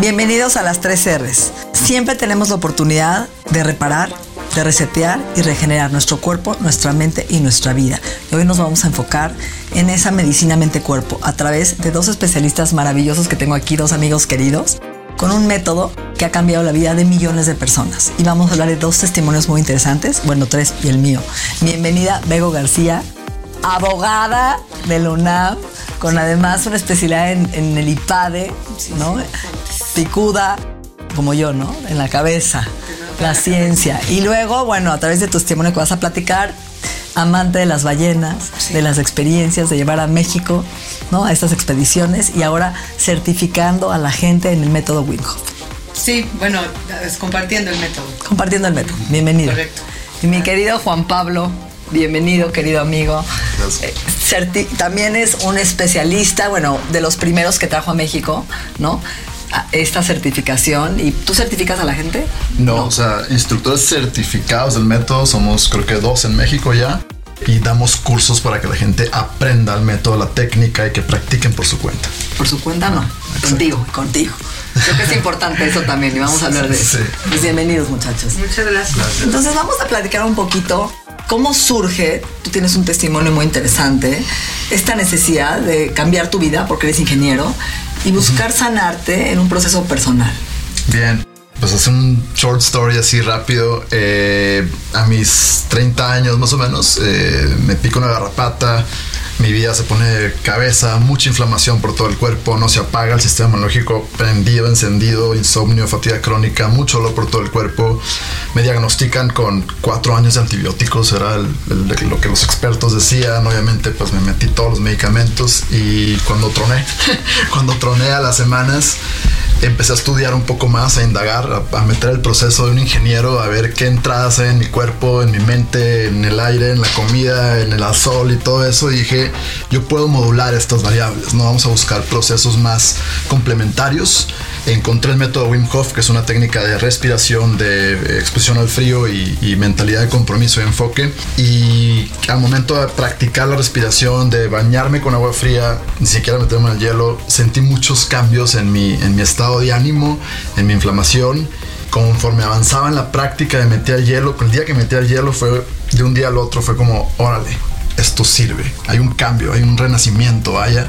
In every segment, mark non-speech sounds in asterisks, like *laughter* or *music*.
Bienvenidos a las 3 R's. Siempre tenemos la oportunidad de reparar, de resetear y regenerar nuestro cuerpo, nuestra mente y nuestra vida. Y hoy nos vamos a enfocar en esa medicina mente-cuerpo a través de dos especialistas maravillosos que tengo aquí, dos amigos queridos, con un método que ha cambiado la vida de millones de personas. Y vamos a hablar de dos testimonios muy interesantes, bueno, tres y el mío. Bienvenida, Bego García, abogada de la UNAM, con además una especialidad en, en el IPADE, ¿no? Picuda, como yo, ¿no? En la cabeza, la ciencia. Y luego, bueno, a través de tu testimonio que vas a platicar, amante de las ballenas, de las experiencias, de llevar a México, ¿no? A estas expediciones y ahora certificando a la gente en el método Wim Hof. Sí, bueno, es compartiendo el método. Compartiendo el método. Bienvenido. Correcto. Y mi querido Juan Pablo, bienvenido, querido amigo. Eh, certi- también es un especialista, bueno, de los primeros que trajo a México, ¿no? Esta certificación. ¿Y tú certificas a la gente? No, o sea, instructores certificados del método, somos creo que dos en México ya. Y damos cursos para que la gente aprenda el método, la técnica y que practiquen por su cuenta. Por su cuenta, no. Contigo, contigo. Creo que es importante eso también y vamos a hablar de eso. Sí. Pues bienvenidos, muchachos. Muchas gracias. Entonces vamos a platicar un poquito cómo surge, tú tienes un testimonio muy interesante, esta necesidad de cambiar tu vida porque eres ingeniero y buscar sanarte en un proceso personal. Bien, pues hacer un short story así rápido. eh, a mis 30 años más o menos, eh, me pico una garrapata. Mi vida se pone de cabeza, mucha inflamación por todo el cuerpo, no se apaga el sistema inmunológico prendido, encendido, insomnio, fatiga crónica, mucho dolor por todo el cuerpo. Me diagnostican con cuatro años de antibióticos, era lo que los expertos decían. Obviamente, pues me metí todos los medicamentos y cuando troné, *laughs* cuando troné a las semanas, empecé a estudiar un poco más, a indagar, a, meter el proceso de un ingeniero, a ver qué entradas hay en mi cuerpo, en mi mente, en el aire, en la comida, en el azul y todo eso. Y dije, yo puedo modular estas variables, ¿no? Vamos a buscar procesos más complementarios. Encontré el método Wim Hof, que es una técnica de respiración, de eh, exposición al frío y, mentalidad de compromiso y enfoque. Y al momento de practicar la respiración, de bañarme con agua fría, ni siquiera meterme al hielo, sentí muchos cambios en mi, en mi estado de ánimo, en mi inflamación. Conforme avanzaba en la práctica de meter al hielo, el día que metí al hielo fue de un día al otro, fue como, órale, esto sirve, hay un cambio, hay un renacimiento, vaya.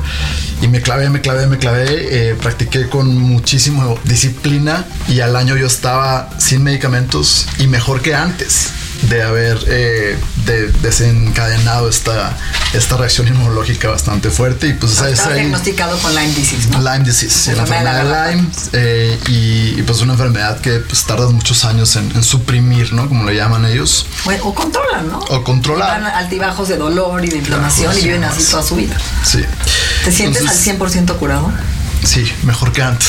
Y me clavé, me clavé, me clavé, eh, practiqué con muchísima disciplina y al año yo estaba sin medicamentos y mejor que antes de haber eh, de- desencadenado esta, esta reacción inmunológica bastante fuerte y pues es ahí- diagnosticado con Lyme disease, ¿no? Lyme disease, sí, la Enfermedad de enfermedad la de Lyme eh, y, y, pues una enfermedad que pues tardas muchos años en, en suprimir, ¿no? Como le llaman ellos. Bueno, o controlan, ¿no? O controlar. Van altibajos de dolor y de inflamación Claro, y viven así toda su vida. Sí. ¿Te sientes Entonces, al 100% curado? Sí, mejor que antes.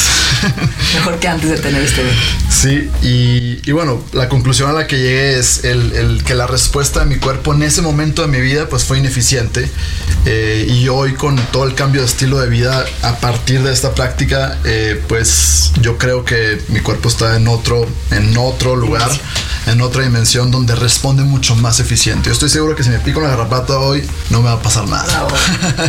Mejor que antes de tener este bebé. Sí, y, y bueno, la conclusión a la que llegué es el, el que la respuesta de mi cuerpo en ese momento de mi vida pues fue ineficiente Eh, y hoy con todo el cambio de estilo de vida a partir de esta práctica eh, pues yo creo que mi cuerpo está en otro, en otro lugar, en otra dimensión donde responde mucho más eficiente. Yo estoy seguro que si me pico una garrapata hoy no me va a pasar nada. Bravo.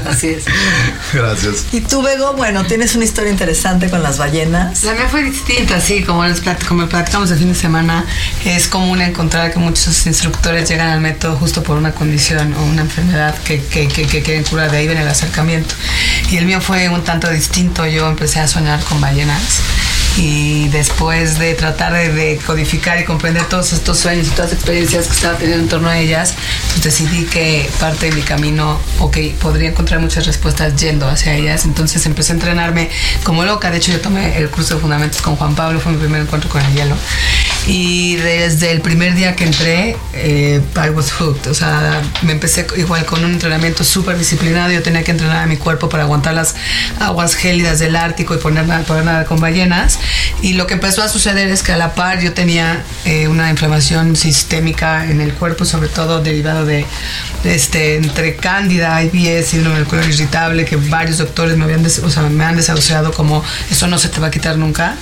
Así es. *laughs* Gracias. Y tú, Bego, bueno, tienes una historia interesante con las ballenas. La mía fue distinta, sí, como, les como platicamos el fin de semana, es común encontrar que muchos instructores llegan al método justo por una condición o una enfermedad que, que, que, que quieren curar, de ahí viene el acercamiento. Y el mío fue un tanto distinto, yo empecé a soñar con ballenas y después de tratar de, codificar y comprender todos estos sueños y todas las experiencias que estaba teniendo en torno a ellas, pues decidí que parte de mi camino, ok, podría encontrar muchas respuestas yendo hacia ellas. Entonces empecé a entrenarme como loca. De hecho, yo tomé el curso de fundamentos con Juan Pablo, fue mi primer encuentro con el hielo. Y desde el primer día que entré, eh, I was hooked. O sea, me empecé igual con un entrenamiento súper disciplinado. Yo tenía que entrenar a mi cuerpo para aguantar las aguas gélidas del Ártico y poner, poder nadar con ballenas. Y lo que empezó a suceder es que a la par yo tenía eh, una inflamación sistémica en el cuerpo, sobre todo derivado de, de este, entre cándida, IBS, síndrome del colon irritable, que varios doctores me, habían des- o sea, me han desahuciado como eso no se te va a quitar nunca.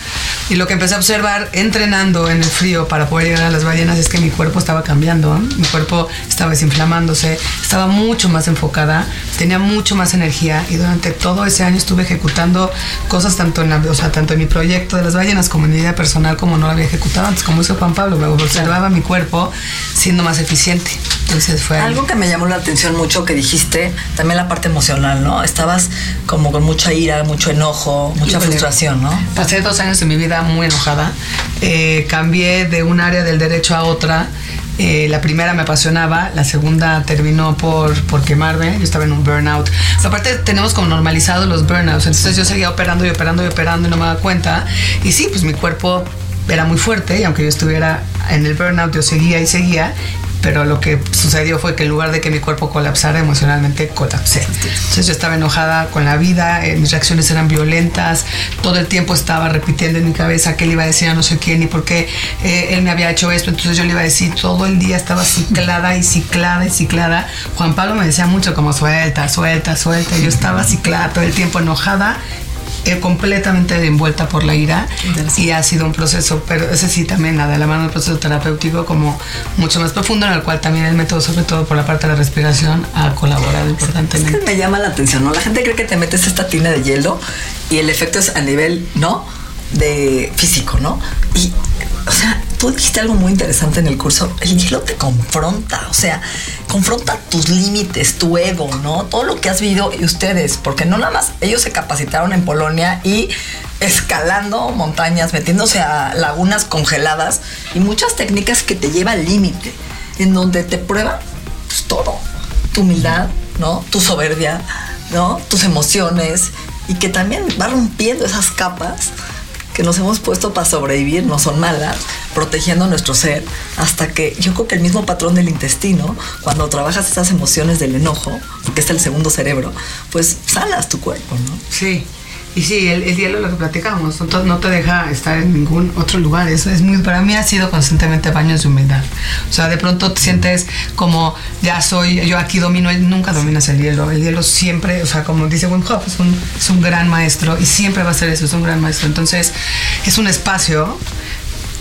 Y lo que empecé a observar entrenando en el frío para poder llegar a las ballenas es que mi cuerpo estaba cambiando, ¿eh? mi cuerpo estaba desinflamándose, estaba mucho más enfocada, tenía mucho más energía y durante todo ese año estuve ejecutando cosas tanto en, la, o sea, tanto en mi proyecto de las ballenas como en mi vida personal como no lo había ejecutado antes, como hizo Juan Pablo, me observaba mi cuerpo siendo más eficiente. Entonces fue ahí. Algo que me llamó la atención mucho que dijiste, también la parte emocional, ¿no? Estabas como con mucha ira, mucho enojo, mucha Híjole. frustración, ¿no? Pasé dos años de mi vida muy enojada. Eh, cambié de un área del derecho a otra. Eh, la primera me apasionaba, la segunda terminó por, por quemarme. Yo estaba en un burnout. Aparte, tenemos como normalizados los burnouts. Entonces, yo seguía operando y operando y operando y no me daba cuenta. Y sí, pues mi cuerpo era muy fuerte y aunque yo estuviera en el burnout, yo seguía y seguía. Pero lo que sucedió fue que en lugar de que mi cuerpo colapsara emocionalmente, colapsé. Entonces yo estaba enojada con la vida, eh, mis reacciones eran violentas, todo el tiempo estaba repitiendo en mi cabeza qué le iba a decir a no sé quién y por qué eh, él me había hecho esto. Entonces yo le iba a decir, todo el día estaba ciclada y ciclada y ciclada. Juan Pablo me decía mucho como suelta, suelta, suelta. Yo estaba ciclada todo el tiempo enojada eh, completamente envuelta por la ira y ha sido un proceso, pero ese sí también nada, de la mano del proceso terapéutico como mucho más profundo en el cual también el método, sobre todo por la parte de la respiración, ha colaborado Es importantemente. que me llama la atención, ¿no? La gente cree que te metes esta tina de hielo y el efecto es a nivel, ¿no? De físico, ¿no? Y, o sea, tú dijiste algo muy interesante en el curso. El hielo te confronta, o sea, confronta tus límites, tu ego, ¿no? Todo lo que has vivido y ustedes, porque no nada más ellos se capacitaron en Polonia y escalando montañas, metiéndose a lagunas congeladas y muchas técnicas que te llevan al límite, en donde te prueba pues, todo tu humildad, ¿no? Tu soberbia, ¿no? Tus emociones y que también va rompiendo esas capas que nos hemos puesto para sobrevivir, no son malas, protegiendo nuestro ser, hasta que yo creo que el mismo patrón del intestino, cuando trabajas esas emociones del enojo, porque es el segundo cerebro, pues sanas tu cuerpo, ¿no? Sí. Y sí, el, el hielo, lo que platicamos, te- no te deja estar en ningún otro lugar. Eso es muy, para mí ha sido constantemente baños de humildad. O sea, de pronto te sientes como, ya soy, yo aquí domino, nunca dominas el hielo. El hielo siempre, o sea, como dice Wim Hof, es un, es un gran maestro y siempre va a ser eso, es un gran maestro. Entonces, es un espacio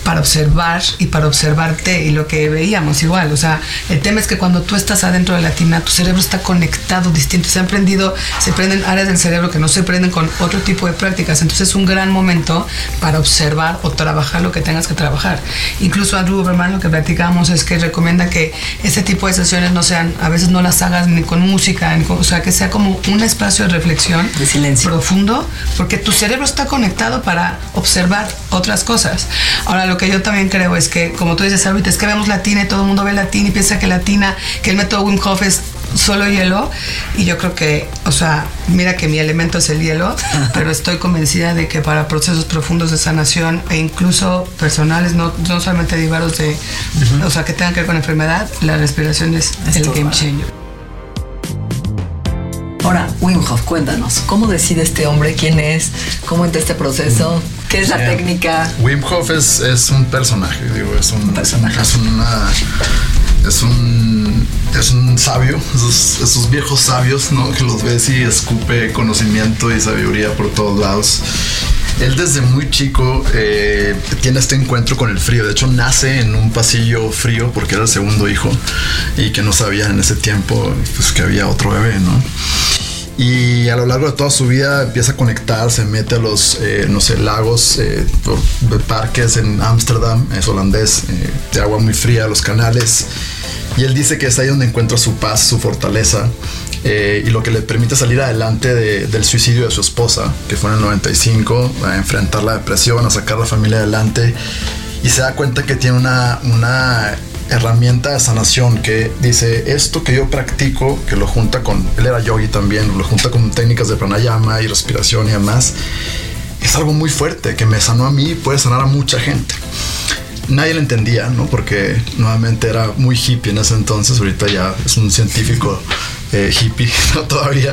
para observar y para observarte y lo que veíamos igual. O sea, el tema es que cuando tú estás adentro de la tina, tu cerebro está conectado distinto. Se han prendido, se prenden áreas del cerebro que no se prenden con otro tipo de prácticas. Entonces es un gran momento para observar o trabajar lo que tengas que trabajar. Incluso Andrew Huberman lo que platicamos es que recomienda que ese tipo de sesiones no sean, a veces no las hagas ni con música, ni con- o sea, que sea como un espacio de reflexión De silencio. profundo, porque tu cerebro está conectado para observar otras cosas. Ahora, lo que yo también creo es que, como tú dices ahorita, es que vemos latina y todo el mundo ve latina y piensa que latina, que el método Wim Hof es solo hielo. Y yo creo que, o sea, mira que mi elemento es el hielo, *laughs* pero estoy convencida de que para procesos profundos de sanación e incluso personales, no, no solamente de, o sea, que tengan que ver con enfermedad, la respiración es, Es el game changer. Ahora, Wim Hof, cuéntanos, ¿cómo decide este hombre quién es? ¿Cómo entra este proceso? ¿Qué es la técnica? Wim Hof es, es un personaje, digo, es un, personaje. Es una. Es un. Es un sabio, esos, esos viejos sabios, ¿no? Que los ves y escupe conocimiento y sabiduría por todos lados. Él desde muy chico eh, tiene este encuentro con el frío. De hecho, nace en un pasillo frío porque era el segundo hijo y que no sabía en ese tiempo pues, que había otro bebé, ¿no? Y a lo largo de toda su vida empieza a conectar, se mete a los, eh, no sé, lagos, eh, parques en Ámsterdam, es holandés, eh, de agua muy fría, los canales. Y él dice que es ahí donde encuentra su paz, su fortaleza y lo que le permite salir adelante del suicidio de su esposa, que fue en el 95, a enfrentar la depresión, a sacar la familia adelante. Y se da cuenta que tiene una, una herramienta de sanación que dice esto que yo practico, que lo junta con, él era yogi también, lo junta con técnicas de pranayama y respiración y demás, es algo muy fuerte que me sanó a mí y puede sanar a mucha gente. Nadie lo entendía, ¿no? Porque nuevamente era muy hippie en ese entonces, ahorita ya es un científico *laughs* eh, hippie, *laughs* ¿no? Todavía.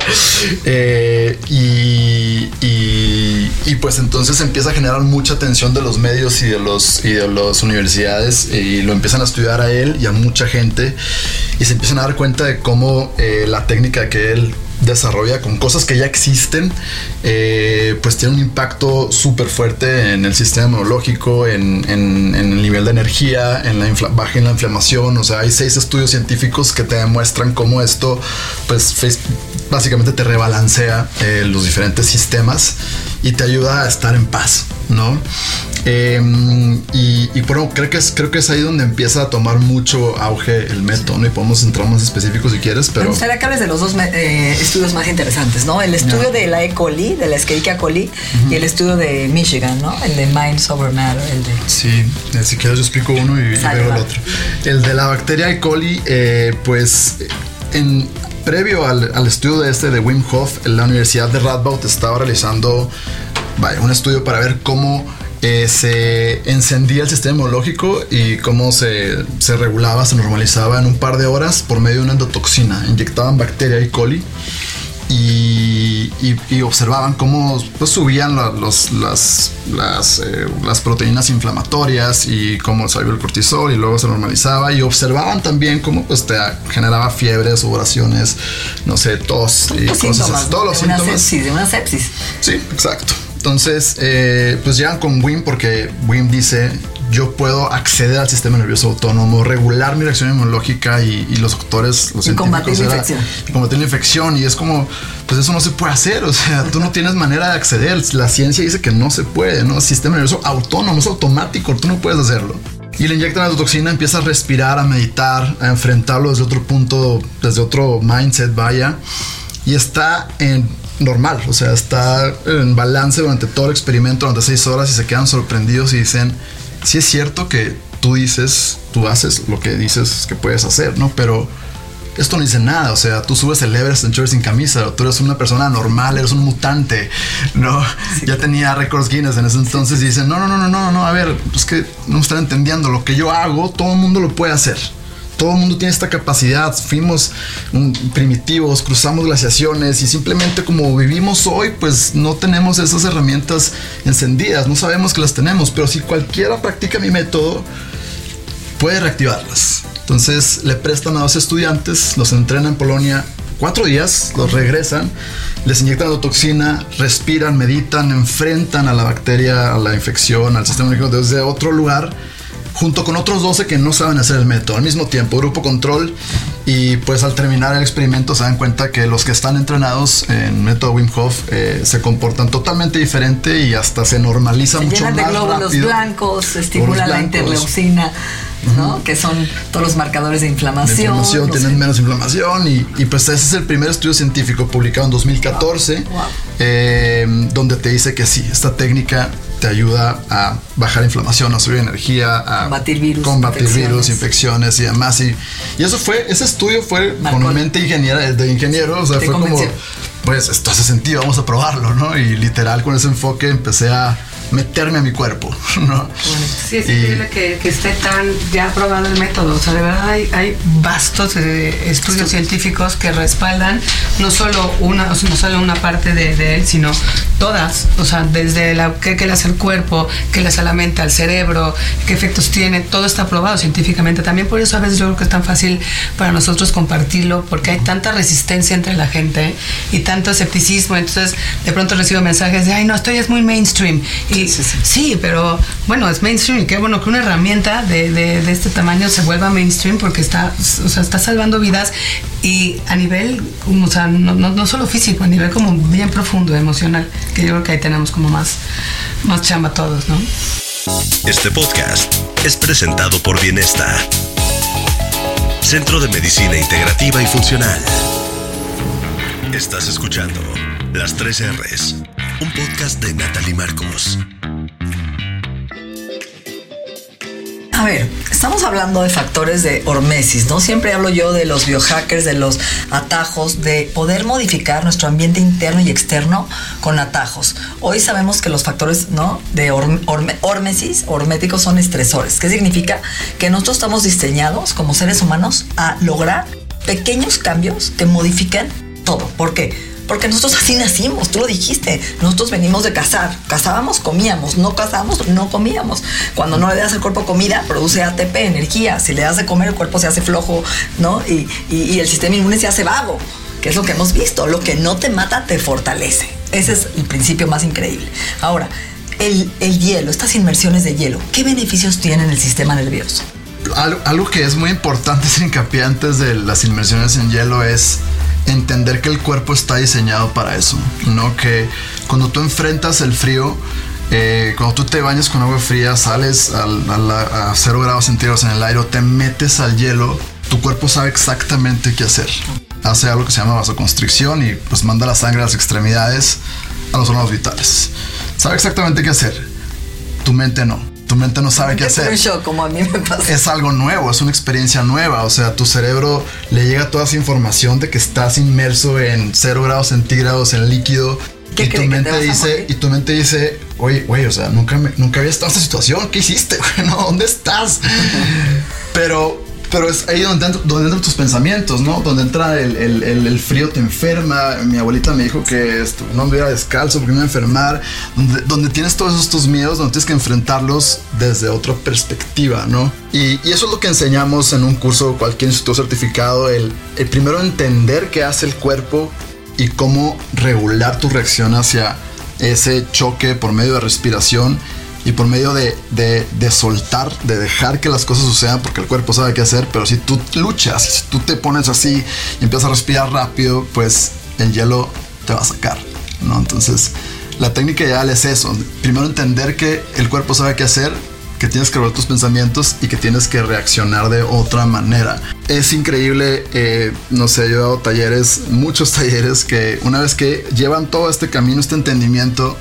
Eh, y, y, pues entonces empieza a generar mucha atención de los medios y de, los, y de las universidades y lo empiezan a estudiar a él y a mucha gente y se empiezan a dar cuenta de cómo eh, la técnica que él desarrolla con cosas que ya existen, eh, pues tiene un impacto súper fuerte en el sistema inmunológico, en, el nivel de energía, en la baja en la inflamación. O sea, hay seis estudios científicos que te demuestran cómo esto, pues básicamente te rebalancea eh, los diferentes sistemas y te ayuda a estar en paz, ¿no? Em, y, bueno, creo que, es, creo que es ahí donde empieza a tomar mucho auge el método, ¿no? Y podemos entrar más específicos si quieres, pero... Me gustaría que hables de los dos eh, estudios más interesantes, ¿no? El estudio de la E. coli, de la Escherichia coli, y el estudio de Michigan, ¿no? El de Minds Over Matter, el de... Sí, eh, si quieres yo explico uno y, veo el otro. El de la bacteria E. coli, eh, pues en, previo al, al, estudio de este de Wim Hof, la Universidad de Radboud estaba realizando vaya, un estudio para ver cómo eh, se encendía el sistema inmunológico y cómo se, se, regulaba, se normalizaba en un par de horas por medio de una endotoxina. Inyectaban bacteria y coli y, y, observaban cómo pues, subían los, las, las, eh, las, proteínas inflamatorias y cómo salió el cortisol y luego se normalizaba y observaban también cómo pues, te generaba fiebres, sudoraciones, no sé, tos y cosas Todos los síntomas. de una sepsis. Sí, exacto. Entonces, eh, pues llegan con WIM porque WIM dice, yo puedo acceder al sistema nervioso autónomo, regular mi reacción inmunológica y, los doctores, los y combatir la infección. Y combatir la infección. Y es como, pues eso no se puede hacer. O sea, tú no tienes manera de acceder. La ciencia dice que no se puede, ¿no? sistema nervioso autónomo, es automático, tú no puedes hacerlo. Y le inyectan la toxina, empieza a respirar, a meditar, a enfrentarlo desde otro punto, desde otro mindset, vaya. Y está en normal, o sea, está en balance durante todo el experimento, durante seis horas y se quedan sorprendidos y dicen, sí es cierto que tú dices, tú haces lo que dices que puedes hacer, ¿no? Pero esto no dice nada, o sea, tú subes el Everest en sin camisa, tú eres una persona normal, eres un mutante, ¿no? Ya tenía récords Guinness en ese entonces y dicen, no, no, no, no, no, no, a ver, es que no están entendiendo, lo que yo hago, todo el mundo lo puede hacer todo el mundo tiene esta capacidad. Fuimos primitivos, cruzamos glaciaciones y simplemente como vivimos hoy, pues no tenemos esas herramientas encendidas, no sabemos que las tenemos, pero si cualquiera practica mi método, puede reactivarlas. Entonces le prestan a dos estudiantes, los entrenan en Polonia cuatro días, los regresan, les inyectan la toxina, respiran, meditan, enfrentan a la bacteria, a la infección, al sistema nervioso desde otro lugar junto con otros 12 que no saben hacer el método al mismo tiempo, grupo control. Y pues al terminar el experimento se dan cuenta que los que están entrenados en método Wim Hof eh, se comportan totalmente diferente y hasta se normaliza se mucho más de glóbulos blancos, estimula la interleucina. ¿no? Que son todos los marcadores de inflamación. inflamación tienen menos inflamación y, y, pues ese es el primer estudio científico publicado en 2014 eh, donde te dice que sí, esta técnica te ayuda a bajar inflamación, a subir energía, a combatir virus, combatir infecciones. virus, infecciones y demás. Y, y, eso fue, ese estudio fue con mente ingeniera, de ingeniero, o sea, fue como, pues esto hace sentido, vamos a probarlo, ¿no? Y literal con ese enfoque empecé a meterme a mi cuerpo, *laughs* ¿no? sí, es increíble que, que, esté tan ya probado el método. O sea, de verdad hay, hay vastos eh, estudios científicos que respaldan no solo una, no solo una parte de, de, él, sino todas. O sea, desde la, qué, le hace el cuerpo, qué le hace la mente al cerebro, qué efectos tiene, todo está probado científicamente. También por eso a veces yo creo que es tan fácil para nosotros compartirlo, porque hay tanta resistencia entre la gente y tanto escepticismo. Entonces, de pronto recibo mensajes de, ay, no, esto ya es muy mainstream. Y sí, pero bueno, es mainstream y qué bueno que una herramienta de, de, este tamaño se vuelva mainstream porque está, o sea, está salvando vidas y a nivel, o sea, no, no, no, solo físico, a nivel como bien profundo, emocional, que yo creo que ahí tenemos como más, más chamba todos, ¿no? Este podcast es presentado por Bienesta, Centro de Medicina Integrativa y Funcional. Estás escuchando Las 3 R's, un podcast de Natalie Marcos. A ver, estamos hablando de factores de hormesis, ¿no? Siempre hablo yo de los biohackers, de los atajos, de poder modificar nuestro ambiente interno y externo con atajos. Hoy sabemos que los factores, ¿no? De hormesis, horméticos, son estresores. ¿Qué significa? Que nosotros estamos diseñados como seres humanos a lograr pequeños cambios que modifiquen todo. ¿Por qué? Porque nosotros así nacimos, tú lo dijiste. Nosotros venimos de cazar. Cazábamos, comíamos. No cazábamos, no comíamos. Cuando no le das al cuerpo comida, produce ATP, energía. Si le das de comer, el cuerpo se hace flojo, ¿no? Y, y el sistema inmune se hace vago, que es lo que hemos visto. Lo que no te mata, te fortalece. Ese es el principio más increíble. Ahora, el, el hielo, estas inmersiones de hielo, ¿qué beneficios tienen en el sistema nervioso? Algo, algo que es muy importante sin hincapié antes de las inmersiones en hielo es entender que el cuerpo está diseñado para eso, ¿no? Que cuando tú enfrentas el frío, eh, cuando tú te bañas con agua fría, sales a 0 grados centígrados en el aire, te metes al hielo, tu cuerpo sabe exactamente qué hacer. Hace algo que se llama vasoconstricción y pues manda la sangre a las extremidades, a los órganos vitales. Sabe exactamente qué hacer. Tu mente no tu mente no sabe qué hacer. Es como a mí me pasa. Es algo nuevo, es una experiencia nueva. O sea, tu cerebro le llega toda esa información de que estás inmerso en 0 grados centígrados en líquido. y tu mente dice, y tu mente dice, oye, güey, o sea, nunca, nunca había estado en esta situación. ¿Qué hiciste? Bueno, *laughs* ¿dónde estás? *laughs* Pero pero es ahí donde, entran tus pensamientos, ¿no? Donde entra el, el, el, frío te enferma. Mi abuelita me dijo que no anduviera descalzo porque me iba a enfermar. Donde, tienes todos estos miedos, donde tienes que enfrentarlos desde otra perspectiva, ¿no? Y, y eso es lo que enseñamos en un curso, cualquier instituto certificado, el, el primero entender qué hace el cuerpo y cómo regular tu reacción hacia ese choque por medio de respiración y por medio de, de, soltar, de dejar que las cosas sucedan, porque el cuerpo sabe qué hacer, pero si tú luchas, si tú te pones así y empiezas a respirar rápido, pues el hielo te va a sacar, ¿no? Entonces, la técnica ideal es eso, primero entender que el cuerpo sabe qué hacer, que tienes que ver tus pensamientos y que tienes que reaccionar de otra manera. Es increíble, eh, no sé, yo he dado talleres, muchos *laughs* talleres que una vez que llevan todo este camino, este entendimiento,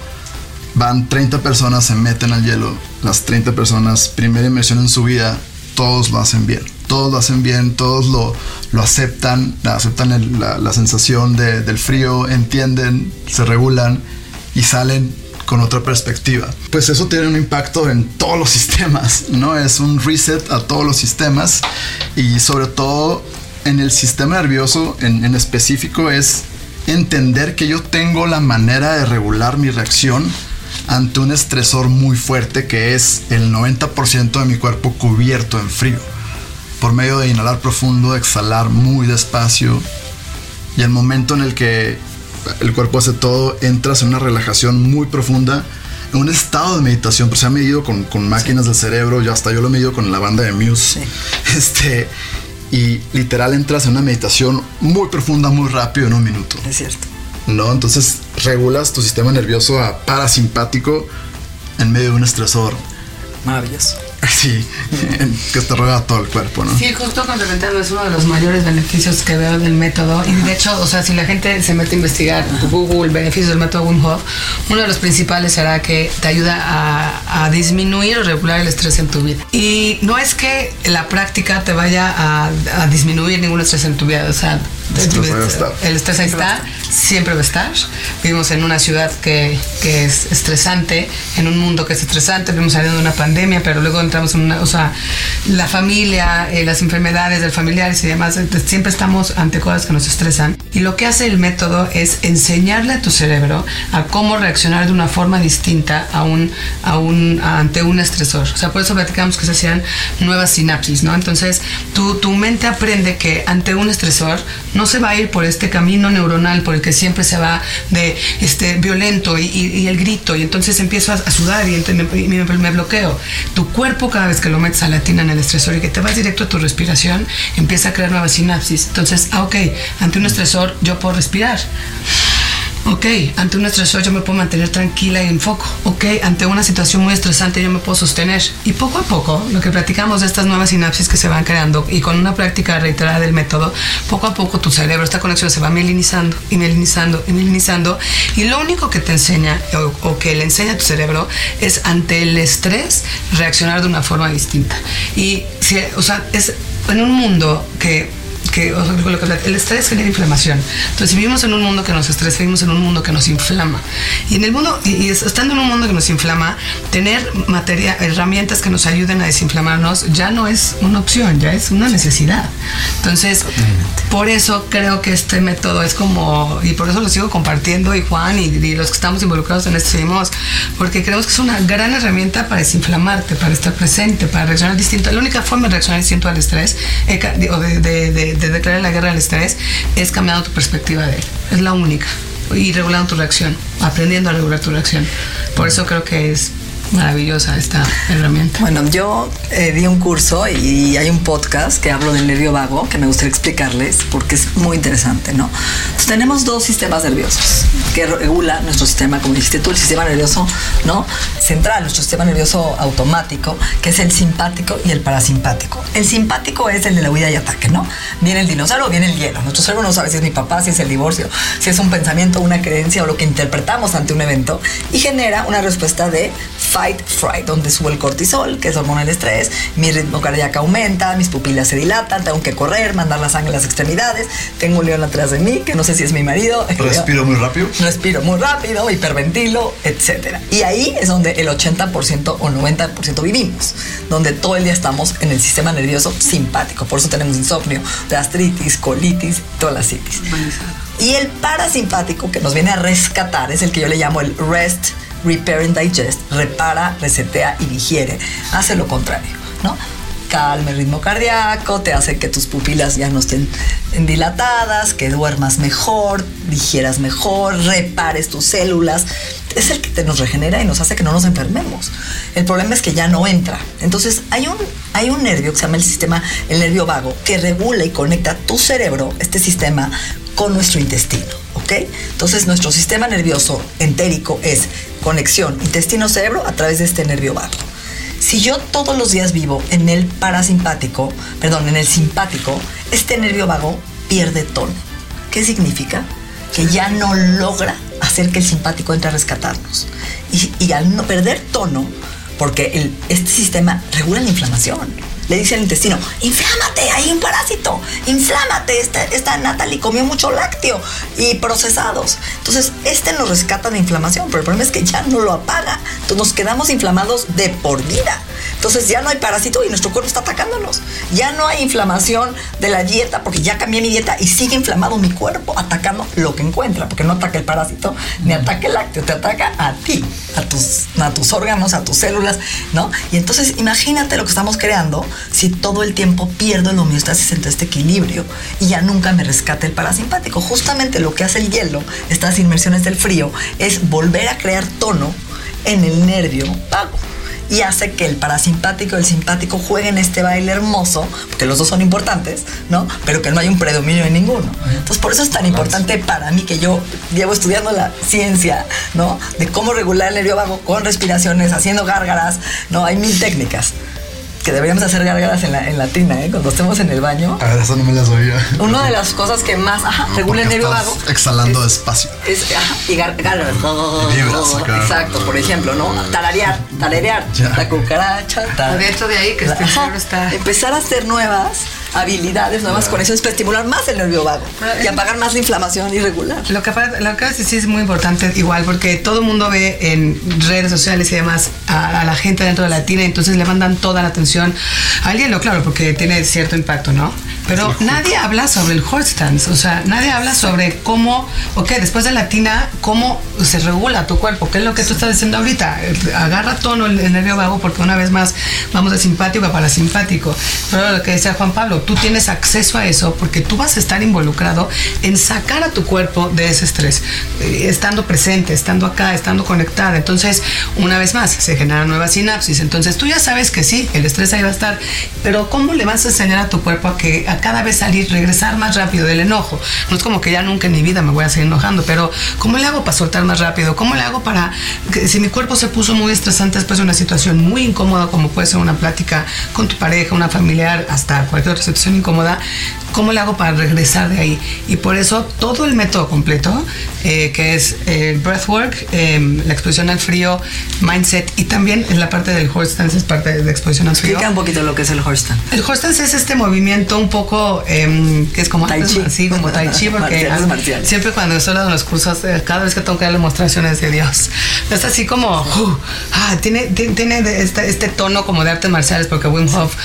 van 30 personas, se meten al hielo, las 30 personas, primera inmersión en su vida, todos lo hacen bien. Todos lo hacen bien, todos lo, lo aceptan, aceptan la, sensación del frío, entienden, se regulan y salen con otra perspectiva. Pues eso tiene un impacto en todos los *laughs* sistemas, ¿no? Es un reset a todos los sistemas y sobre todo en el sistema nervioso en, en específico es entender que yo tengo la manera de regular mi reacción ante un estresor muy fuerte que es el 90% de mi cuerpo cubierto en frío. Por medio de inhalar profundo, exhalar muy despacio y el momento en el que el cuerpo hace todo, entras en una relajación muy profunda, en un estado de meditación, pero se ha medido con, máquinas del cerebro, yo hasta yo lo he medido con la banda de Muse. *laughs* Este, y literal entras en una meditación muy profunda, muy rápido en un minuto. Es cierto. ¿No? Entonces regulas tu sistema nervioso a parasimpático en medio de un estresor. Maravilloso. *laughs* Sí, que te rueda todo el cuerpo, ¿no? Sí, justo complementando, es uno de los mayores beneficios que veo del método. Y de hecho, o sea, si la gente se mete a investigar Google beneficios del método Wim Hof, uno de los principales será que te ayuda a, disminuir o regular el estrés en tu vida. Y no es que la práctica te vaya a, a disminuir ningún estrés en tu vida, o sea, el estrés ahí está, siempre va a estar. Vivimos en una ciudad que, que, es estresante, en un mundo que es estresante, vivimos saliendo de una pandemia, pero luego entramos en una, o sea, la familia, eh, las enfermedades del familiares y demás, siempre estamos ante cosas que nos estresan. Y lo que hace el método es enseñarle a tu cerebro a cómo reaccionar de una forma distinta a un, a un, ante un estresor. O sea, por eso platicamos que se hacían nuevas sinapsis, ¿no? Entonces, tu, tu mente aprende que ante un estresor, no no se va a ir por este camino neuronal por el que siempre se va de este violento y, el grito y entonces empiezo a, sudar y, y me- me bloqueo. Tu cuerpo cada vez que lo metes a la tina en el estresor y que te vas directo a tu respiración, empieza a crear nuevas sinapsis. Entonces, ah, ok, ante un estresor yo puedo respirar. Ok, ante un estresor yo me puedo mantener tranquila y en foco. Ok, ante una situación muy estresante yo me puedo sostener. Y poco a poco, lo que platicamos de estas nuevas sinapsis que se van creando y con una práctica reiterada del método, poco a poco tu cerebro, esta conexión se va mielinizando y mielinizando y mielinizando. Y lo único que te enseña o, o que le enseña a tu cerebro es ante el estrés reaccionar de una forma distinta. Y, si, o sea, es en un mundo que que el estrés genera inflamación. Entonces, vivimos en un mundo que nos estresa, vivimos en un mundo que nos inflama. Y en el mundo, y, estando en un mundo que nos inflama, tener materia, herramientas que nos ayuden a desinflamarnos ya no es una opción, ya es una necesidad. Entonces, por eso creo que este método es como, y por eso lo sigo compartiendo, y Juan y, y los que estamos involucrados en esto seguimos, porque creemos que es una gran herramienta para desinflamarte, para estar presente, para reaccionar distinto. La única forma de reaccionar distinto al estrés, eh, o de, de- de- de declarar la guerra al estrés, es cambiando tu perspectiva de él. Es la única. Y regulando tu reacción, aprendiendo a regular tu reacción. Por eso creo que es maravillosa esta herramienta. Bueno, yo eh, di un curso y hay un podcast que hablo del nervio vago que me gustaría explicarles porque es muy interesante, ¿no? Entonces, tenemos dos sistemas nerviosos que regula nuestro sistema, como dijiste tú, el sistema nervioso, ¿no? Central, nuestro sistema nervioso automático, que es el simpático y el parasimpático. El simpático es el de la huida y ataque, ¿no? Viene el dinosaurio viene el hielo. Nuestro cerebro no sabe si es mi papá, si es el divorcio, si es un pensamiento, una creencia o lo que interpretamos ante un evento y genera una respuesta de fight, fright, donde sube el cortisol, que es hormona del estrés, mi ritmo cardíaco aumenta, mis pupilas se dilatan, tengo que correr, mandar la sangre a las extremidades, tengo un león atrás de mí, que no sé si es mi marido. *laughs* Respiro muy rápido. Respiro muy rápido, hiperventilo, etc. Y ahí es donde el 80% o 90% vivimos, donde todo el día estamos en el sistema nervioso simpático. Por eso tenemos insomnio, gastritis, colitis, toda la citis. Y el parasimpático que nos viene a rescatar es el que yo le llamo el rest, repair and digest. Repara, resetea y digiere. Hace lo contrario, ¿no? Calma el ritmo cardíaco, te hace que tus pupilas ya no estén dilatadas, que duermas mejor, digieras mejor, repares tus células. Es el que te nos regenera y nos hace que no nos enfermemos. El problema es que ya no entra. Entonces hay un, hay un nervio que se llama el sistema, el nervio vago, que regula y conecta tu cerebro, este sistema, con nuestro intestino. ¿ok? Entonces nuestro sistema nervioso entérico es conexión intestino-cerebro a través de este nervio vago. Si yo todos los días vivo en el parasimpático, perdón, en el simpático, este nervio vago pierde tono. ¿Qué significa? Que ya no logra hacer que el simpático entre a rescatarnos. Y, al no perder tono, porque este sistema regula la inflamación. Le dice al intestino, inflámate, hay un parásito, inflámate, esta, esta Natalie comió mucho lácteo y procesados. Entonces, este nos rescata de inflamación, pero el problema es que ya no lo apaga. Entonces nos quedamos inflamados de por vida. Entonces ya no hay parásito y nuestro cuerpo está atacándonos. Ya no hay inflamación de la dieta porque ya cambié mi dieta y sigue inflamado mi cuerpo atacando lo que encuentra, porque no ataca el parásito ni ataca el lácteo, te ataca a ti, a tus, a tus órganos, a tus células, ¿no? Y entonces imagínate lo que estamos creando si todo el tiempo pierdo el homeostasis entre este equilibrio y ya nunca me rescate el parasimpático. Justamente lo que hace el hielo, estas inmersiones del frío, es volver a crear tono en el nervio vago y hace que el parasimpático y el simpático jueguen este baile hermoso, porque los dos son importantes, ¿no? Pero que no hay un predominio en ninguno. Entonces, por eso es tan importante para mí que yo llevo estudiando la ciencia, ¿no? De cómo regular el nervio vago con respiraciones, haciendo gárgaras, ¿no? Hay mil técnicas que deberíamos hacer gárgaras en la, en la tina, ¿eh? Cuando estemos en el baño. A ver, eso no me las oía. Una de las cosas que más ajá, regula el Porque nervio estás vago Exhalando despacio. es, ajá, y gar- gárgaras. Y vibras acá. Exacto, por ejemplo, ¿no? Tararear, tararear. Ya. La cucaracha. ta- Adentro de ahí que este ajá, está- Empezar a hacer nuevas habilidades, nuevas conexiones para estimular más el nervio vago y apagar más la inflamación irregular. Lo que, lo que decir es muy importante, igual, porque todo el mundo ve en redes sociales y demás a, a la gente dentro de la tina, entonces le mandan toda la atención al hielo, claro, porque tiene cierto impacto, ¿no? Pero nadie habla sobre el horse stance, o sea, nadie habla sobre cómo, ok, después de la tina, cómo se regula tu cuerpo, qué es lo que tú estás diciendo ahorita. Agarra tono el, el nervio vago porque una vez más vamos de simpático a parasimpático. Pero lo que decía Juan Pablo, tú tienes acceso a eso porque tú vas a estar involucrado en sacar a tu cuerpo de ese estrés, eh, estando presente, estando acá, estando conectada. Entonces, una vez más, se generan nuevas sinapsis. Entonces, tú ya sabes que sí, el estrés ahí va a estar, pero ¿cómo le vas a enseñar a tu cuerpo a que a cada vez salir, regresar más rápido del enojo? No es como que ya nunca en mi vida me voy a seguir enojando, pero ¿cómo le hago para soltar más rápido? ¿Cómo le hago para que si mi cuerpo se puso muy estresante después de una situación muy incómoda, como puede ser una plática con tu pareja, una familiar, hasta cualquier otra situación incómoda, ¿cómo le hago para regresar de ahí? Y por eso todo el método completo, eh, que es el breathwork, eh, la exposición al frío, mindset y también en la parte del horse stance es parte de la exposición al frío. Explica un poquito lo que es el horse stance. El horse stance es este movimiento un poco eh, que es como Tai chi. Sí, como *laughs* tai chi, porque Marciales, marciales. siempre cuando estoy dando los cursos, eh, cada vez que tengo que dar demostraciones de Dios, *laughs* es así como, uh, ah, tiene, tiene, este, este tono como de artes marciales, porque Wim Hof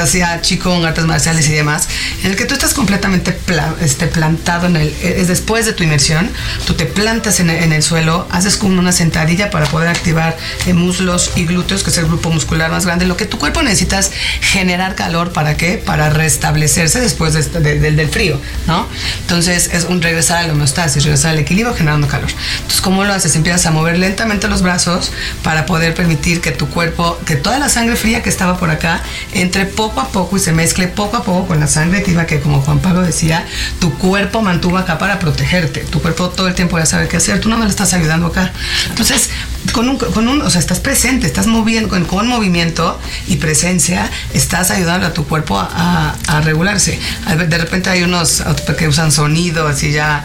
hacía chico en artes marciales y demás, en el que tú estás completamente pla- este, plantado en el, es después de tu inmersión, tú te plantas en en el suelo, haces como una sentadilla para poder activar eh, muslos y glúteos, que es el grupo muscular más grande. Lo que tu cuerpo necesita es generar calor, ¿para qué? Para restablecerse después de este- de- del- frío, ¿no? Entonces es un regresar a la homeostasis, regresar al equilibrio generando calor. Entonces, ¿cómo lo haces? Empiezas a mover lentamente los brazos para poder permitir que tu cuerpo, que toda la sangre fría que estaba por acá, entre poco a poco y se mezcle poco a poco con la sangre tibia que, como Juan Pablo decía, tu cuerpo mantuvo acá para protegerte. Tu cuerpo todo el tiempo ya sabe qué hacer, tú no me lo estás ayudando acá. Entonces, con un, con un, o sea, estás presente, estás moviendo, con, con movimiento y presencia, estás ayudando a tu cuerpo a, a- a regularse. De repente hay unos que usan sonido, así ya,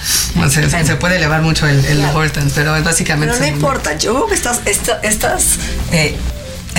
se, se puede elevar mucho el, el Claro. pero es básicamente... Pero no importa, yo creo que estas, esta- estas eh,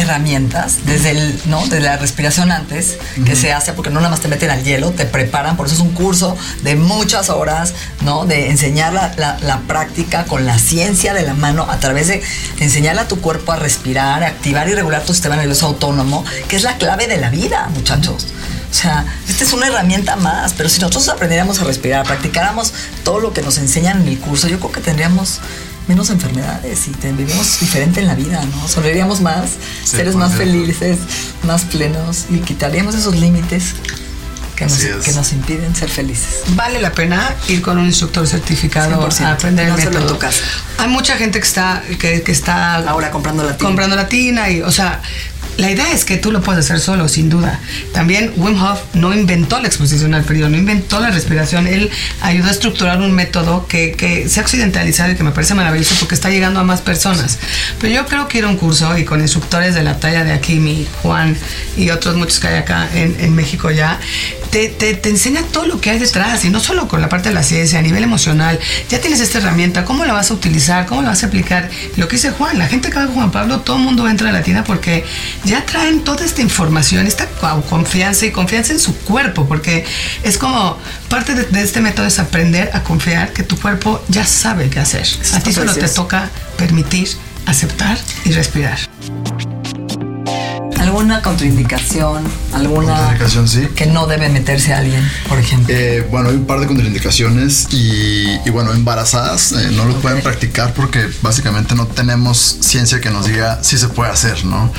herramientas, desde el, ¿no? de la respiración antes, que se hace, porque no nada más te meten al hielo, te preparan, por eso es un curso de muchas horas, ¿no? De enseñar la, la- la práctica con la ciencia de la mano, a través de enseñarle a tu cuerpo a respirar, a activar y regular tu sistema nervioso autónomo, que es la clave de la vida, muchachos. O sea, esta es una herramienta más, pero si nosotros aprendiéramos a respirar, practicáramos todo lo que nos enseñan en el curso, yo creo que tendríamos menos enfermedades y viviríamos diferente en la vida, ¿no? Sonreiríamos más, Sí, seres más cierto. felices, más plenos y quitaríamos esos límites que nos, que nos impiden ser felices. Vale la pena ir con un instructor certificado 100%. a aprender el No hacerlo en método. tu casa. Hay mucha gente que está, que, que está Ahora comprando la tina. comprando la tina y, o sea, la idea es que tú lo puedes hacer solo, sin duda. También Wim Hof no inventó la exposición al frío, no inventó la respiración. Él ayudó a estructurar un método que, que se ha occidentalizado y que me parece maravilloso porque está llegando a más personas. Pero yo creo que ir a un curso y con instructores de la talla de Akimi, Juan y otros muchos que hay acá en, en México ya, te, te, te enseña todo lo que hay detrás y no solo con la parte de la ciencia, a nivel emocional. Ya tienes esta herramienta, ¿cómo la vas a utilizar? ¿Cómo la vas a aplicar? Lo que dice Juan, la gente que va con Juan Pablo, todo el mundo entra a la tienda porque ya traen toda esta información, esta confianza y confianza en su cuerpo, porque es como parte de, de este método es aprender a confiar que tu cuerpo ya sabe qué hacer. Eso A ti solo te toca permitir, aceptar y respirar. ¿Alguna contraindicación? ¿Alguna Contraindicación, sí. que no debe meterse alguien, por ejemplo? Eh, bueno, hay un par de contraindicaciones y, y bueno, embarazadas eh, no lo pueden practicar porque básicamente no tenemos ciencia que nos diga si se puede hacer, ¿no?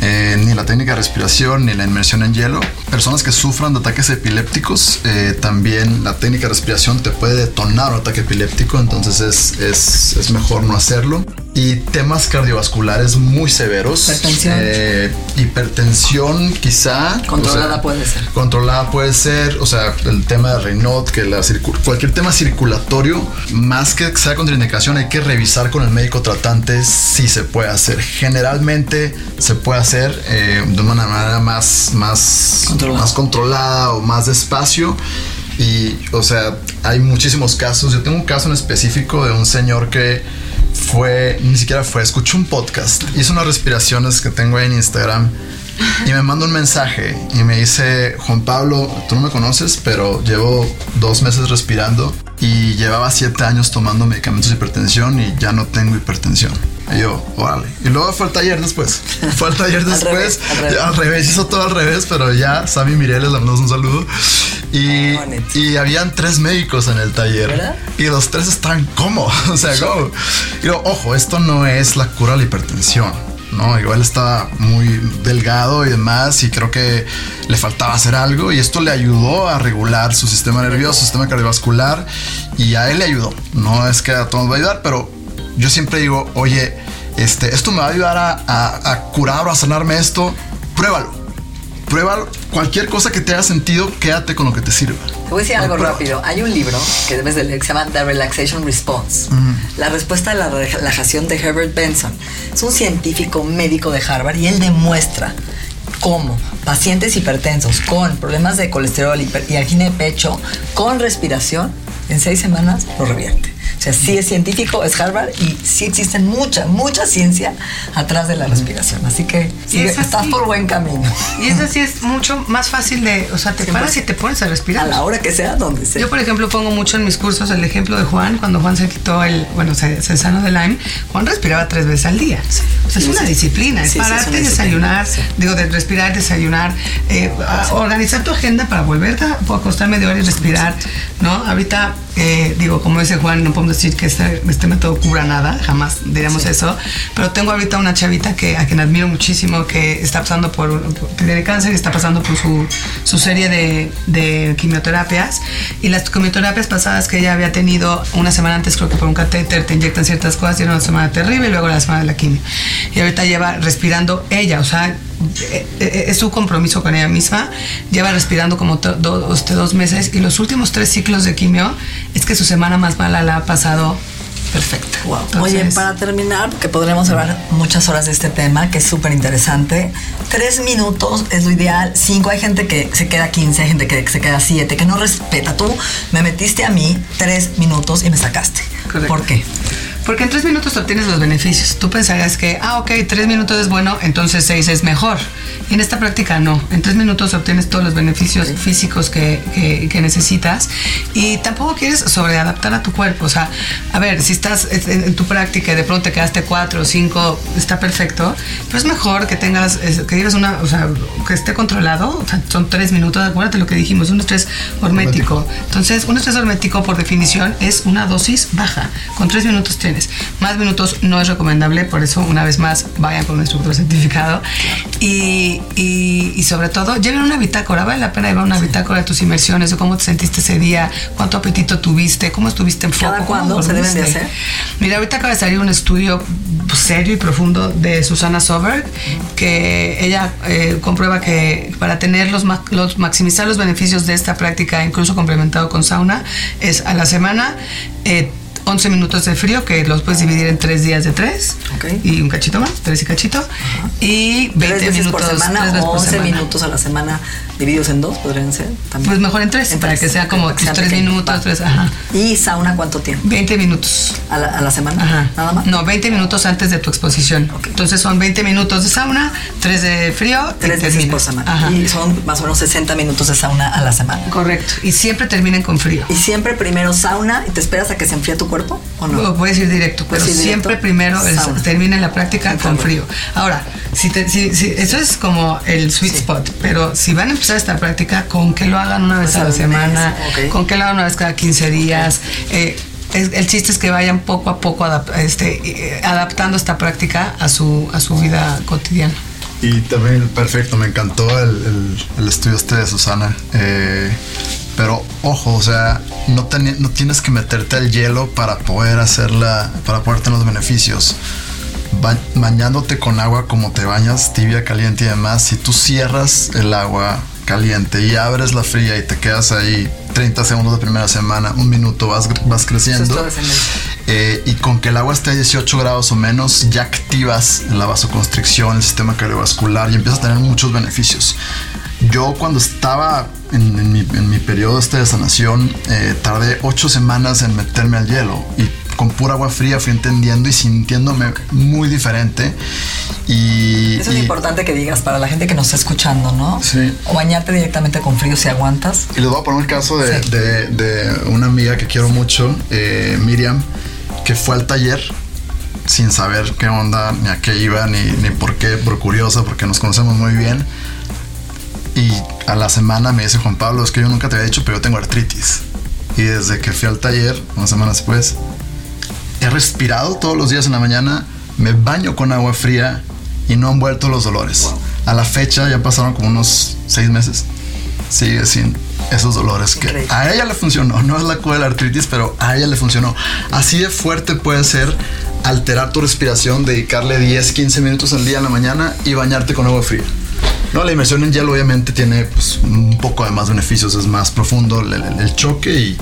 Eh, ni la técnica de respiración ni la inmersión en hielo. Personas que sufran de ataques epilépticos, eh, también la técnica de respiración te puede detonar un ataque epiléptico, entonces es, es, es mejor no hacerlo. Y temas cardiovasculares muy severos. Hipertensión. eh, hipertensión quizá. Controlada puede ser. Controlada puede ser, o sea, el tema de Raynaud, que la cualquier tema circulatorio, más que sea contraindicación, hay que revisar con el médico tratante si se puede hacer. Generalmente se puede hacer eh, de una manera más, más, Controlada. más controlada o más despacio. Y, o sea, hay muchísimos casos. Yo tengo un caso en específico de un señor que fue, ni siquiera fue, escuchó un podcast, hizo unas respiraciones que tengo ahí en Instagram y me manda un mensaje y me dice, Juan Pablo, tú no me conoces, pero llevo dos meses respirando y llevaba siete años tomando medicamentos de hipertensión y ya no tengo hipertensión. Y yo, órale. Y luego fue el taller después. Fue el taller *laughs* Al después. revés, al revés. Ya, al revés, hizo todo al revés, pero ya, Sammy Mireles, le mandamos un saludo. Y, Bonito. y habían tres médicos en el taller. ¿Verdad? Y los tres estaban como, *laughs* o sea, como. Y yo, ojo, esto no es la cura de la hipertensión. No, igual estaba muy delgado y demás, y creo que le faltaba hacer algo. Y esto le ayudó a regular su sistema nervioso, su sistema cardiovascular, y a él le ayudó. No es que a todos va a ayudar, pero yo siempre digo, oye, este, esto me va a ayudar a, a- a curar o a sanarme esto. Pruébalo. Pruébalo. Cualquier cosa que te haga sentido, quédate con lo que te sirva. Te voy a decir algo Prueba. rápido. Hay un libro que debes de leer que se llama The Relaxation Response. La respuesta a la relajación de Herbert Benson. Es un científico médico de Harvard y él demuestra cómo pacientes hipertensos con problemas de colesterol y angina de pecho con respiración en seis semanas lo revierte. O sea, sí es científico, es Harvard y sí existe mucha, mucha ciencia atrás de la respiración. Así que sigue- es estás por buen camino. Y eso sí es mucho más fácil de, o sea, te Siempre. paras y te pones a respirar. A la hora que sea, donde sea. Yo, por ejemplo, pongo mucho en mis cursos el ejemplo de Juan, cuando Juan se quitó el, bueno, se, se sanó de Lyme, Juan respiraba tres veces al día. O sea, Sí, es una sí. disciplina, es Sí, sí, es pararte y disciplina, desayunar, sí. digo, de respirar, desayunar, eh, organizar tu agenda para volver a acostar media hora y respirar, ¿no? Ahorita, eh, digo, como dice Juan, no podemos decir que este, este método cubra nada, jamás diríamos eso, pero tengo ahorita una chavita que, a quien admiro muchísimo, que está pasando por, que tiene cáncer y está pasando por su, su serie de, de quimioterapias, y las quimioterapias pasadas que ella había tenido una semana antes, creo que por un catéter, te inyectan ciertas cosas, y era una semana terrible, y luego la semana de la quimio. Y ahorita lleva respirando ella, o sea, es su compromiso con ella misma. Lleva respirando como to- do- este, dos meses y los últimos tres ciclos de quimio es que su semana más mala la ha pasado perfecta. Wow. Entonces, Oye, para terminar, porque podremos hablar muchas horas de este tema, que es súper interesante, tres minutos es lo ideal, cinco, hay gente que se queda 15, hay gente que se queda siete, que no respeta. Tú me metiste a mí tres minutos y me sacaste. Correcto. ¿Por qué? Porque en tres minutos obtienes los beneficios. Tú pensarías que, ah, ok, tres minutos es bueno, entonces seis es mejor. Y en esta práctica no. En tres minutos obtienes todos los beneficios físicos que, que- que necesitas y tampoco quieres sobreadaptar a tu cuerpo. O sea, a ver, si estás en, en tu práctica y de pronto te quedaste cuatro o cinco, está perfecto, pero es mejor que tengas, que lleves una, o sea, que esté controlado. O sea, son tres minutos, acuérdate lo que dijimos, un estrés hormético. Entonces, un estrés hormético, por definición, es una dosis baja. Con tres minutos tienes. Más minutos no es recomendable, por eso, una vez más, vayan con un instructor certificado. Y, y- y sobre todo, lleven una bitácora. Vale la pena llevar una bitácora de tus inmersiones, de cómo te sentiste ese día, cuánto apetito tuviste, cómo estuviste en foco. ¿Cada cuándo se deben de hacer? Mira, ahorita acaba de salir un estudio serio y profundo de Susana Soberg, que ella eh, comprueba que para tener los, los maximizar los beneficios de esta práctica, incluso complementado con sauna, es a la semana. eh, 11 minutos de frío que los puedes dividir en tres días de tres Ok. y un cachito más, tres y cachito y 20 ¿Tres veces minutos por semana tres veces o por 11 semana. minutos a la semana divididos en dos podrían ser? También. Pues mejor en tres, En para tres, que sea como que sean tres minutos, tres, ajá. ¿Y sauna cuánto tiempo? 20 minutos. ¿A la, a la semana? Ajá. ¿Nada más? No, 20 minutos antes de tu exposición. Entonces son 20 minutos de sauna, 3 de frío. y Tres veces terminas. por semana. Ajá. Y son más o menos 60 minutos de sauna a la semana. Correcto. Y siempre terminen con frío. ¿Y siempre primero sauna y te esperas a que se enfríe tu cuerpo o no? O puedes ir directo, pero directo, siempre primero el- termina la práctica Con frío. frío. Ahora, si te- si- si- eso es como el sweet Sí. spot, pero si van a empezar esta práctica, con que lo hagan una vez Pues a la mes, semana, ok. con que lo hagan una vez cada 15 días. eh, es- el chiste es que vayan poco a poco adap- este, eh, adaptando esta práctica a su, a su vida cotidiana. Y también, perfecto, me encantó el, el- el estudio este de Susana. Eh, pero ojo, o sea, no, teni- no tienes que meterte al hielo para poder hacerla, para poder tener los beneficios. Ba- bañándote con agua como te bañas, tibia, caliente y demás, si tú cierras el agua caliente y abres la fría y te quedas ahí 30 segundos de primera semana, un minuto, vas, vas creciendo. Es. Eh, y con que el agua esté a 18 grados o menos, ya activas la vasoconstricción, el sistema cardiovascular y empiezas a tener muchos beneficios. Yo cuando estaba en, en mi, en mi periodo este de sanación, eh, tardé 8 semanas en meterme al hielo y con pura agua fría fui entendiendo y sintiéndome muy diferente. Y, Eso es y- importante que digas para la gente que nos está escuchando, ¿no? Sí. O bañarte directamente con frío si aguantas. Y les voy a poner el caso de, Sí. de- de una amiga que quiero mucho, eh, Miriam, que fue al taller sin saber qué onda, ni a qué iba, ni, ni por qué, por curiosa, porque nos conocemos muy bien. Y a la semana me dice Juan Pablo, es que yo nunca te había dicho, pero yo tengo artritis. Y desde que fui al taller, una semana después, he respirado todos los días en la mañana, me baño con agua fría y no han vuelto los dolores. A la fecha ya pasaron como unos seis meses. Sigue sin esos dolores que a ella le funcionó. No es la cura de la artritis, pero a ella le funcionó. Así de fuerte puede ser alterar tu respiración, dedicarle 10, 15 minutos al día en la mañana y bañarte con agua fría. No, la inmersión en hielo obviamente tiene pues, un poco de más beneficios, es más profundo el, el- el choque y,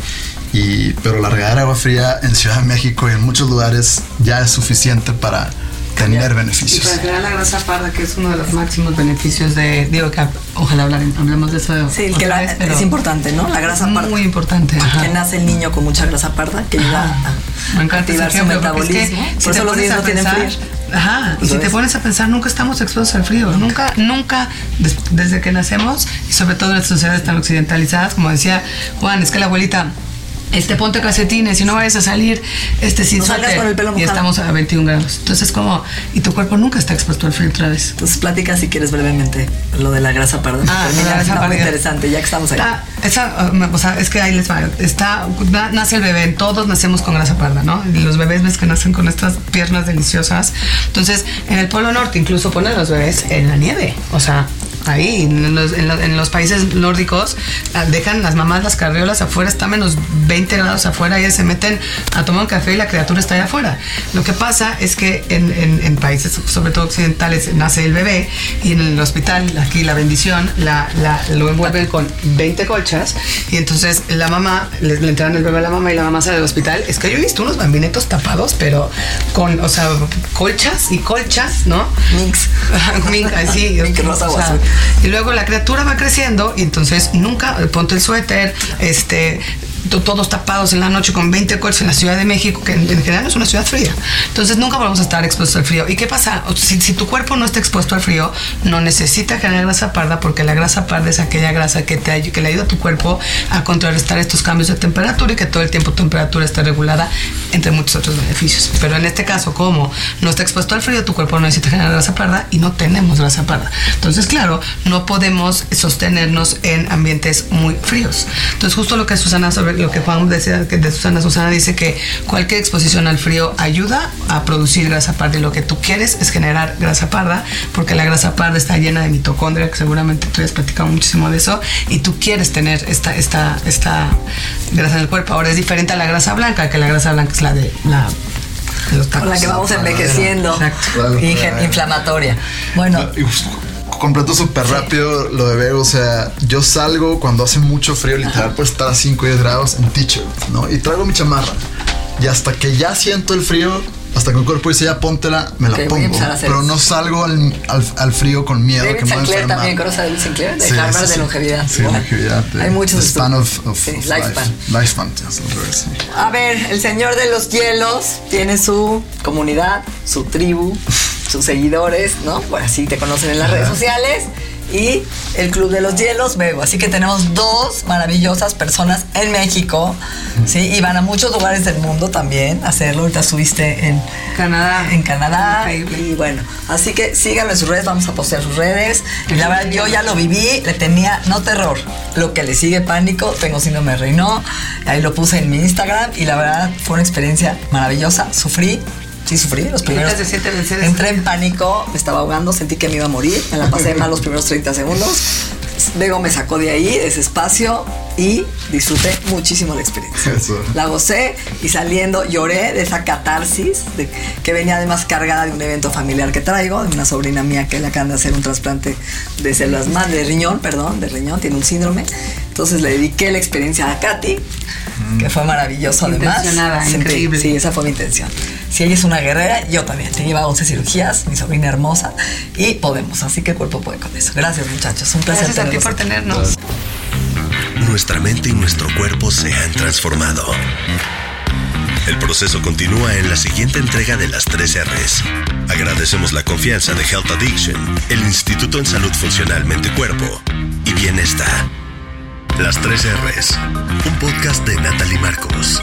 y- pero la regadera de agua fría en Ciudad de México y en muchos lugares ya es suficiente para tener Y beneficios. para crear la grasa parda, que es uno de los máximos beneficios de. Digo que ojalá hablar- hablemos de eso. Sí, el que la- vez, pero es importante, ¿no? La grasa parda. Muy importante. ajá. Que nace el niño con mucha grasa parda que ayuda a Me encanta ese activar su ejemplo, porque es que metabolismo. si Por te eso los pones niños a no tienen pensar- frío. Ajá, y si te es. pones a pensar, nunca estamos expuestos al frío. Nunca, nunca, des- desde que nacemos, y sobre todo en las sociedades tan occidentalizadas, como decía Juan, es que la abuelita. Este ponte calcetines y no vayas a salir este sin No salgas suéter", con el pelo y mojado. estamos a 21 grados. Entonces como y tu cuerpo nunca está expuesto al frío otra vez. Entonces platica si quieres brevemente lo de la grasa parda. Ah, la grasa está muy parda. interesante, ya que estamos ahí. Está- esa, me- o sea, es que ahí les va. Está, na- nace el bebé, todos nacemos con grasa parda, ¿no? Y los bebés ves que nacen con estas piernas deliciosas. Entonces, en el Polo Norte incluso ponen los bebés en la nieve. O sea, ahí, en los, en lo- en los países nórdicos, ah, dejan las mamás las carriolas afuera, está menos 20 grados afuera, ellas se meten a tomar un café y la criatura está allá afuera. Lo que pasa es que en, en- países, sobre todo occidentales, nace el bebé y en el hospital, aquí la bendición, la, la- lo envuelven con 20 colchas y entonces la mamá, le, le entregan el bebé a la mamá y la mamá sale del hospital. Es que yo he visto unos bambinetos tapados, pero con, o sea, colchas y colchas, ¿no? Minx. *laughs* Mink, así. Mink rosa o sea. Y luego la criatura va creciendo y entonces nunca ponte el suéter, este todos tapados en la noche con 20 colchas en la Ciudad de México, que en, en general es una ciudad fría. Entonces nunca vamos a estar expuestos al frío. ¿Y qué pasa? Si, si tu cuerpo no está expuesto al frío, no necesita generar grasa parda porque la grasa parda es aquella grasa que, te, que le ayuda a tu cuerpo a contrarrestar estos cambios de temperatura y que todo el tiempo tu temperatura está regulada, entre muchos otros beneficios. Pero en este caso, como no está expuesto al frío, tu cuerpo no necesita generar grasa parda y no tenemos grasa parda. Entonces, claro, no podemos sostenernos en ambientes muy fríos. Entonces, justo lo que Susana, sobre lo que Juan decía que de Susana, Susana dice que cualquier exposición al frío ayuda a producir grasa parda y lo que tú quieres es generar grasa parda porque la grasa parda está llena de mitocondria, que seguramente tú has platicado muchísimo de eso, y tú quieres tener esta, esta, esta grasa en el cuerpo. Ahora es diferente a la grasa blanca, que la grasa blanca es la de la. Con la que vamos envejeciendo. Exacto. Inflamatoria. Bueno, uf, completo súper rápido lo de ver, o sea, yo salgo cuando hace mucho frío, literal, puede estar a 5 o 10 grados en t-shirt, ¿no? Y traigo mi chamarra. Y hasta que ya siento el frío, hasta que el cuerpo dice ya póntela, me la Ok, voy a pongo. Pero no salgo al, al- al frío con miedo David que Sinclair también, ¿conoces a David Sinclair? De Sí, Harvard sí, de longevidad. Sí, Bueno, longevidad. de- Hay muchos span of, of- Sí, of lifespan. life. Lifespan, ya es al revés, sí. A ver, el señor de los hielos tiene su comunidad, su tribu, *laughs* sus seguidores, ¿no? Bueno, así te conocen en las redes sociales. Y el Club de los Hielos, Bego. Así que tenemos dos maravillosas personas en México, ¿sí? Y van a muchos lugares del mundo también a hacerlo. Ahorita subiste en Canadá. En Canadá. Increíble. Y bueno, así que síganlo en sus redes, vamos a postear sus redes. Y la verdad, yo ya lo viví, le tenía, no terror, lo que le sigue pánico, tengo síndrome de Reino. Ahí lo puse en mi Instagram y la verdad fue una experiencia maravillosa. Sufrí, sí sufrí los primeros. se siente vencer eso? Entré en pánico, me estaba ahogando, sentí que me iba a morir, me la pasé mal los primeros 30 segundos. Luego me sacó de ahí, de ese espacio, y disfruté muchísimo la experiencia. Eso. La gocé y saliendo lloré de esa catarsis de- que venía además cargada de un evento familiar que traigo, de una sobrina mía que le acaban de hacer un trasplante de células más, de riñón, perdón, de riñón, tiene un síndrome. Entonces le dediqué la experiencia a Katy, que fue maravilloso además. Intencionada, Sentí- increíble. Sí, esa fue mi intención. Si ella es una guerrera, yo también. Te lleva 11 cirugías, mi sobrina hermosa, y podemos. Así que el cuerpo puede con eso. Gracias, muchachos. Un placer Gracias a ti por aquí. tenernos. Nuestra mente y nuestro cuerpo se han transformado. El proceso continúa en la siguiente entrega de las 3 R's. Agradecemos la confianza de Health Addiction, el Instituto en Salud Funcional Mente Cuerpo y Bienestar. Las 3 R's, un podcast de Natalie Marcos.